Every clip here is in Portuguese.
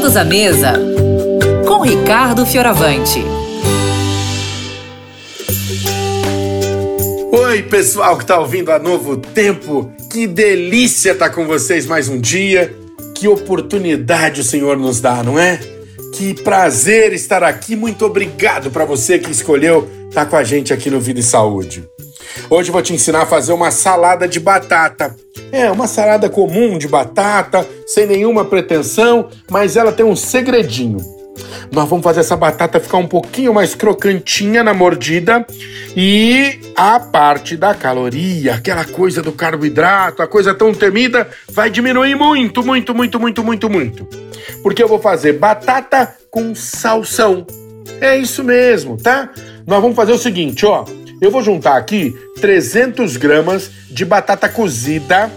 Todos à mesa com Ricardo Fioravante. Oi, pessoal que está ouvindo a Novo Tempo. Que delícia estar tá com vocês mais um dia. Que oportunidade o Senhor nos dá, não é? Que prazer estar aqui. Muito obrigado para você que escolheu estar tá com a gente aqui no Vida e Saúde. Hoje vou te ensinar a fazer uma salada de batata. É, uma salada comum de batata, sem nenhuma pretensão, mas ela tem um segredinho. Nós vamos fazer essa batata ficar um pouquinho mais crocantinha na mordida e a parte da caloria, aquela coisa do carboidrato, a coisa tão temida, vai diminuir muito, muito, muito, muito, muito, muito. Porque eu vou fazer batata com salsão. É isso mesmo, tá? Nós vamos fazer o seguinte, ó. Eu vou juntar aqui 300 gramas de batata cozida.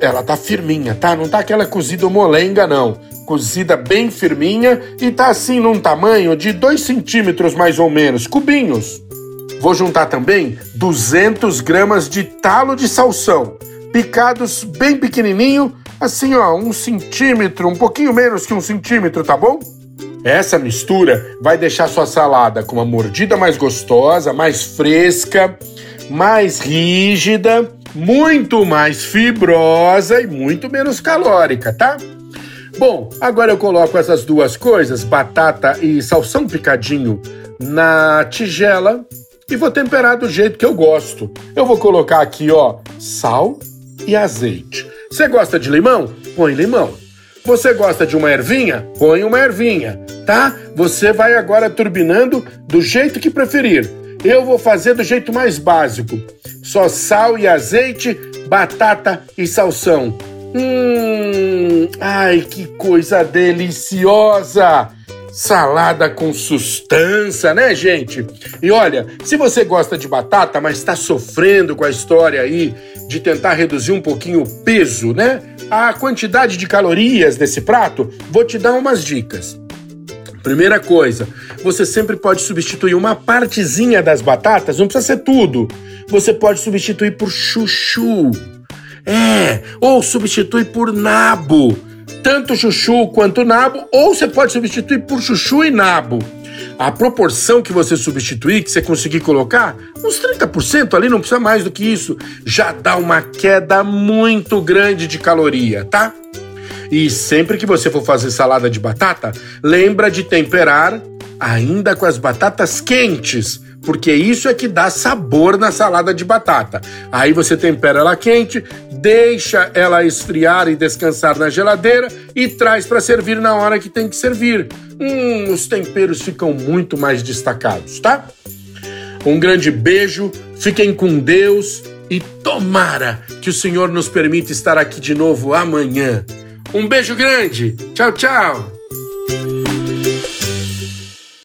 Ela tá firminha, tá? Não tá aquela cozida molenga, não. Cozida bem firminha e tá assim num tamanho de 2 centímetros mais ou menos, cubinhos. Vou juntar também 200 gramas de talo de salsão, picados bem pequenininho, assim ó, um centímetro, um pouquinho menos que um centímetro, tá bom? Essa mistura vai deixar sua salada com uma mordida mais gostosa, mais fresca, mais rígida, muito mais fibrosa e muito menos calórica, tá? Bom, agora eu coloco essas duas coisas, batata e salsão picadinho, na tigela e vou temperar do jeito que eu gosto. Eu vou colocar aqui, ó, sal e azeite. Você gosta de limão? Põe limão. Você gosta de uma ervinha? Põe uma ervinha, tá? Você vai agora turbinando do jeito que preferir. Eu vou fazer do jeito mais básico. Só sal e azeite, batata e salsão. Hum, ai que coisa deliciosa! Salada com sustância, né, gente? E olha, se você gosta de batata, mas está sofrendo com a história aí de tentar reduzir um pouquinho o peso, né? A quantidade de calorias desse prato, vou te dar umas dicas. Primeira coisa, você sempre pode substituir uma partezinha das batatas, não precisa ser tudo. Você pode substituir por chuchu. É, ou substitui por nabo tanto chuchu quanto nabo, ou você pode substituir por chuchu e nabo. A proporção que você substituir, que você conseguir colocar, uns 30% ali, não precisa mais do que isso, já dá uma queda muito grande de caloria, tá? E sempre que você for fazer salada de batata, lembra de temperar ainda com as batatas quentes, porque isso é que dá sabor na salada de batata. Aí você tempera ela quente, deixa ela esfriar e descansar na geladeira e traz para servir na hora que tem que servir. Hum, os temperos ficam muito mais destacados, tá? Um grande beijo, fiquem com Deus e tomara que o Senhor nos permita estar aqui de novo amanhã. Um beijo grande, tchau, tchau!